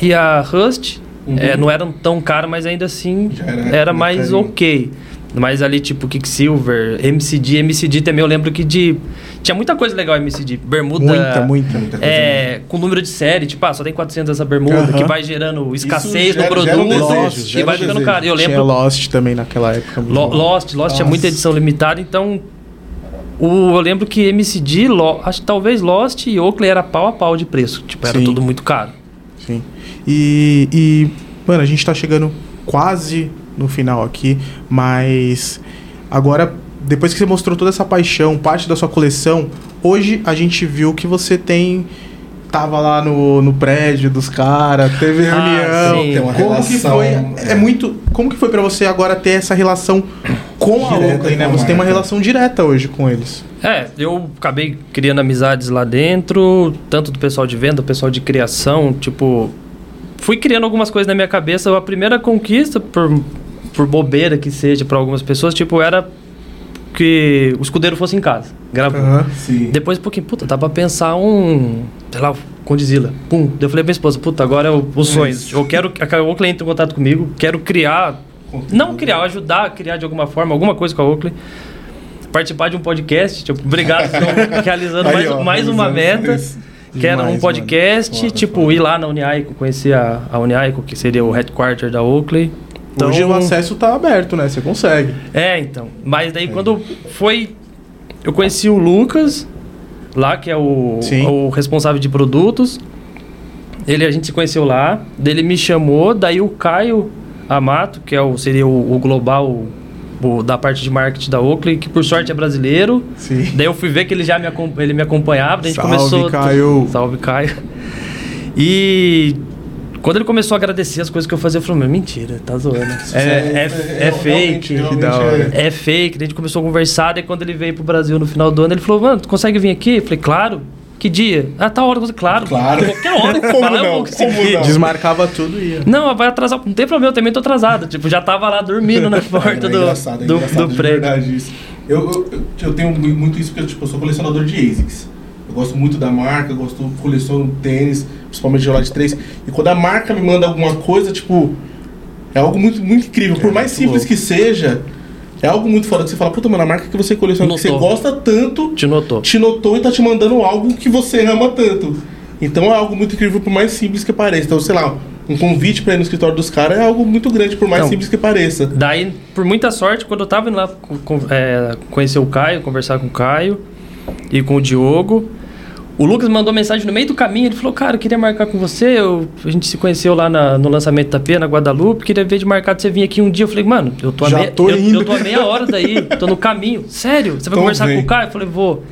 e a Rust Uhum. é, não eram tão caras, mas ainda assim Já era, era mais carinho. ok. Mas ali, tipo, Kicksilver, MCD, MCD também eu lembro que de. Tinha muita coisa legal MCD. Bermuda. Muita, muita. Muita coisa É, com número de série, tipo, ah, só tem 400 essa bermuda, Aham. que vai gerando escassez no gera- produto gera um desejo, e vai ficando caro. E eu Tinha lembro Lost também naquela época. muito Lo- bom. Lost, Lost tinha muita edição limitada, então. O, eu lembro que MCD, Lo- acho que talvez Lost e Oakley era pau a pau de preço. Tipo, era Sim. tudo muito caro. Sim. E, e, mano, a gente tá chegando quase no final aqui, mas agora, depois que você mostrou toda essa paixão, parte da sua coleção, hoje a gente viu que você tem tava lá no, no prédio dos caras, teve Ah, reunião. sim. Tem uma Como que relação, foi? é. É muito. Como que foi pra você agora ter essa relação com a Direta Oakley, né? a Você tem uma relação direta hoje com eles. É, eu acabei criando amizades lá dentro, tanto do pessoal de venda, do pessoal de criação, tipo, fui criando algumas coisas na minha cabeça. A primeira conquista, por, por bobeira que seja para algumas pessoas, tipo, era que o escudeiro fosse em casa. Aham. Sim. Depois, um pouquinho, puta, dá pra pensar um, sei lá, Condizila. Pum. Eu falei pra minha esposa, puta, agora é o, o sonho. Isso. Eu quero, o cliente em contato comigo, quero criar, não criar, ajudar a criar de alguma forma, alguma coisa com a Oakley. Participar de um podcast, tipo, obrigado, estão realizando Aí, mais, ó, mais uma meta. isso. Que era um podcast, Foda, tipo, foda. ir lá na Uniaico, conhecer a, a Uniaico, que seria o headquarter da Oakley. Então, Hoje o acesso tá aberto, né? Você consegue. É, então. Mas daí quando foi. Eu conheci o Lucas, lá, que é o, Sim. o responsável de produtos. Ele, a gente se conheceu lá. Daí ele me chamou, daí o Caio Amato, que é o, seria o, o global o- da parte de marketing da Oakley, que por sorte é brasileiro. Sim. Daí eu fui ver que ele já me, ele me acompanhava, a gente Salve, começou. Caio. Salve, Caio. E quando ele começou a agradecer as coisas que eu fazia, eu falei, meu, mentira, tá zoando. É, é, é fake. realmente é. É fake, daí a gente começou a conversar, daí quando ele veio pro Brasil no final do ano, ele falou, mano, tu consegue vir aqui? Eu falei, claro. Que dia? Ah, tá hora. Claro. Claro. Qualquer hora. Como Fala, eu não? Como não? Desmarcava tudo e ia. Não, vai atrasar. Não tem problema, eu também tô atrasado. Tipo, já tava lá dormindo na porta É do, engraçado, é do, engraçado do de prédio. verdade isso. Eu, eu, eu- tenho mu- muito isso porque tipo, eu sou colecionador de ASICs. Eu gosto muito da marca, eu gosto, coleciono tênis, principalmente de de 3. E quando a marca me manda alguma coisa, tipo, é algo muito, muito incrível. Por mais simples que seja, é algo muito foda que você fala, puta, mano, a marca que você coleciona, que você Notou. gosta tanto, Te notou. te notou e tá te mandando algo que você ama tanto. Então é algo muito incrível, por mais simples que pareça. Então, sei lá, um convite pra ir no escritório dos caras é algo muito grande, por mais Não. simples que pareça. Daí, por muita sorte, quando eu tava indo lá é, conhecer o Caio, conversar com o Caio e com o Diogo, o Lucas mandou mensagem no meio do caminho. Ele falou: Cara, eu queria marcar com você. Eu, a gente se conheceu lá na- no lançamento da Pia, na Guadalupe. Queria ver de marcar de você vir aqui um dia. Eu falei: Mano, eu tô, a meia, tô eu, indo." eu tô a meia hora daí, tô no caminho. Sério? Você vai Então conversar vem. com o Caio? Eu falei: Vou.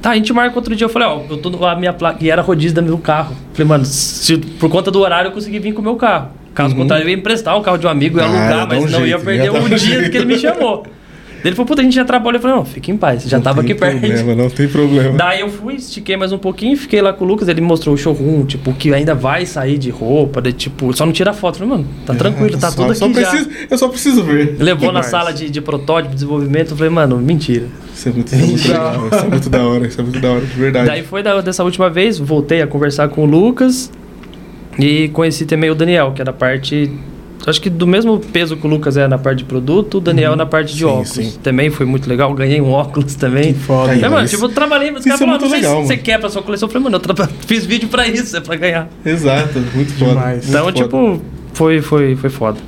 Tá, a gente marca outro dia. Eu falei: Ó, eu tô no, a minha placa. E era rodízio do meu carro. Eu falei: Mano, se, por conta do horário eu consegui vir com o meu carro. Caso contrário, eu ia emprestar o carro de um amigo, ia Uhum. Ah, alugar, mas um não ia jeito, perder ia o um dia que ele me chamou. Ele falou, puta, a gente já trabalha. Eu falei, não, fica em paz, já Não tava tem aqui perto. Problema, não tem problema. Daí eu fui, estiquei mais um pouquinho, fiquei lá com o Lucas, ele me mostrou o showroom, tipo, que ainda vai sair de roupa, daí, tipo, só não tira foto. Eu falei, mano, tá tranquilo, tá É, Só- tudo só aqui já. preciso, Eu só preciso ver. Levou na sala de, de protótipo, desenvolvimento, eu falei, mano, mentira. Isso é muito, isso é legal. Isso é muito da hora. Isso é muito da hora, de verdade. Daí foi da- dessa última vez, voltei a conversar com o Lucas e conheci também o Daniel, que era parte. Acho que do mesmo peso que o Lucas é na parte de produto, o Daniel na parte de Sim, óculos. sim. Também foi muito legal, ganhei um óculos também. Que foda. É, mano, mas tipo, eu trabalhei, mas caras é muito não sei legal, se você mano. quer pra sua coleção. Eu falei, mano, eu tra- fiz vídeo pra isso, é pra ganhar. Exato, muito foda. Demais. muito Então, foda. tipo, foi, foi, foi foda.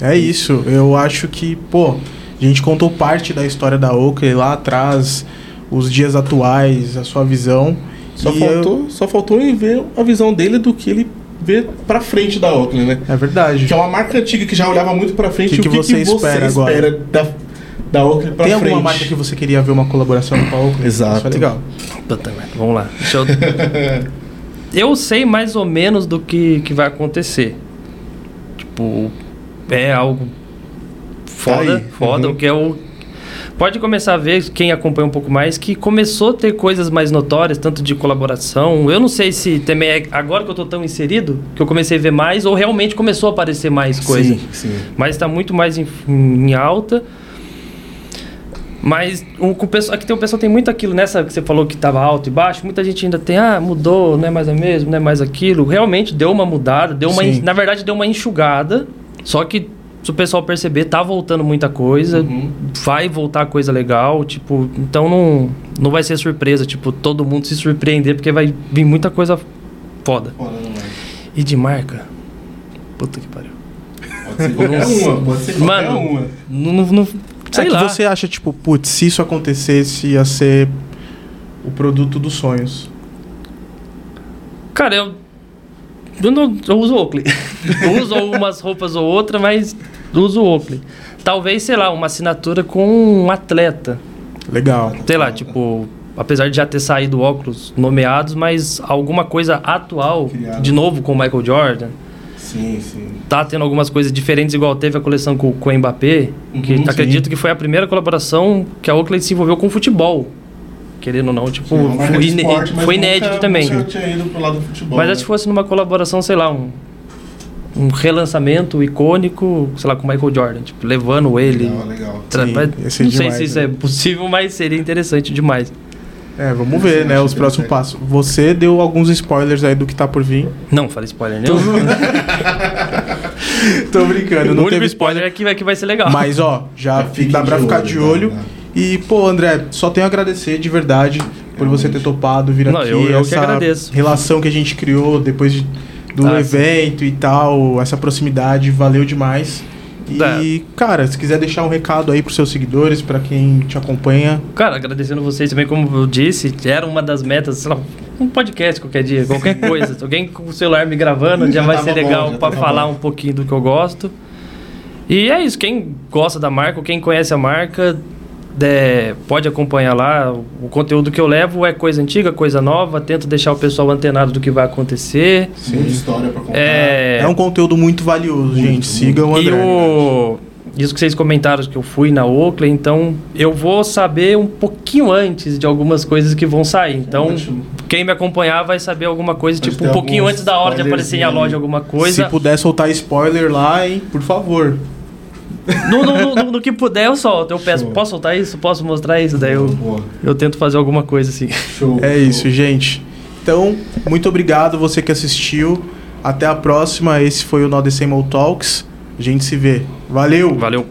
É isso. Eu acho que, pô, a gente contou parte da história da Oakley lá atrás, os dias atuais, a sua visão. Só faltou, só faltou em ver a visão dele do que ele vê pra frente da Oakley, né? É verdade. Que é uma marca antiga que já olhava muito pra frente. Que que o que, você que você espera espera, agora? da, da Oakley pra Tem frente? alguma marca que você queria ver uma colaboração com a Oakley? Exato. Isso é legal. Puta merda, vamos lá. Deixa eu... eu sei mais ou menos do que, que vai acontecer. Tipo, é algo foda, aí, foda, uhum. o que é o... Pode começar a ver, quem acompanha um pouco mais, que começou a ter coisas mais notórias, tanto de colaboração. Eu não sei se também é agora que eu tô tão inserido, que eu comecei a ver mais, ou realmente começou a aparecer mais coisa. Sim, sim. mas está muito mais em, em alta. Mas o, o pessoal, aqui tem o pessoal tem muito aquilo nessa que você falou que estava alto e baixo. Muita gente ainda tem, ah, mudou, não é mais a mesma, não é mais aquilo. Realmente deu uma mudada, deu uma, Sim. na verdade deu uma enxugada. Só que se o pessoal perceber, tá voltando muita coisa, Uhum. vai voltar coisa legal, tipo, então não não vai ser surpresa, tipo, todo mundo se surpreender porque vai vir muita coisa foda. Foda, não é? E de marca? Puta que pariu. Pode ser qualquer uma, pode ser qualquer Mano, uma. Não, não, não- sei é que lá. você acha, tipo, putz, se isso acontecesse, ia ser o produto dos sonhos. Cara, eu. Eu, não, eu uso Oakley. uso algumas roupas ou outra, mas uso Oakley. Talvez, sei lá, uma assinatura com um atleta. Legal. Sei lá, tipo. apesar de já ter saído óculos nomeados, mas alguma coisa atual, Criado. de novo com o Michael Jordan. Sim, sim. Tá tendo algumas coisas diferentes, igual teve a coleção com, com o Mbappé, que Uhum, acredito que foi a primeira colaboração que a Oakley se envolveu com o futebol. Querendo ou não, tipo, Sim, é foi, esporte, foi inédito também. Nunca tinha ido pro lado do futebol. Mas né? acho que fosse numa colaboração, sei lá, um, um relançamento icônico, sei lá, com o Michael Jordan, tipo, levando ele. Legal, legal. Sim, mas ser não sei demais, se isso né? é possível, mas seria interessante demais. É, vamos ver, né, os próximos interessante. passos. Você deu alguns spoilers aí do que tá por vir. Não, falei spoiler nenhum. Tô brincando, o não único teve spoiler é que vai, que vai ser legal. Mas, ó, já dá pra ficar olho, de olho. né? E, pô, André, só tenho a agradecer de verdade por você ter Realmente. topado vir Não, aqui. eu- eu que essa agradeço. relação que a gente criou depois de- do Ah, sim. evento e tal, essa proximidade, valeu demais. E, cara, se quiser deixar um recado aí pros seus seguidores, pra quem te acompanha. Cara, agradecendo vocês também, como eu disse, era uma das metas, sei lá, um podcast qualquer dia, qualquer coisa. Alguém com o celular me gravando, já, Já vai ser legal tava falar bom. um pouquinho do que eu gosto. E é isso, quem gosta da marca, ou quem conhece a marca, é, pode acompanhar lá. O conteúdo que eu levo é coisa antiga, coisa nova, tento deixar o pessoal antenado do que vai acontecer. Muita história pra contar. É, É, um conteúdo muito valioso, Muito, gente. muito. Sigam o e André. o... Isso que vocês comentaram que eu fui na Oakley, então eu vou saber um pouquinho antes de algumas coisas que vão sair. Então, Ótimo. quem me acompanhar vai saber alguma coisa, Pode tipo, um pouquinho antes da hora de aparecer em a loja alguma Se coisa. puder soltar spoiler lá, hein, por favor. No, no- no- no que puder, eu solto. Eu peço, Show. posso soltar isso? Posso mostrar isso? Daí eu, Boa. eu tento fazer alguma coisa assim. Show. É show. isso, gente. Então, muito obrigado você que assistiu. Até a próxima. Esse foi o No The Same Old Talks. A gente se vê. Valeu! Valeu.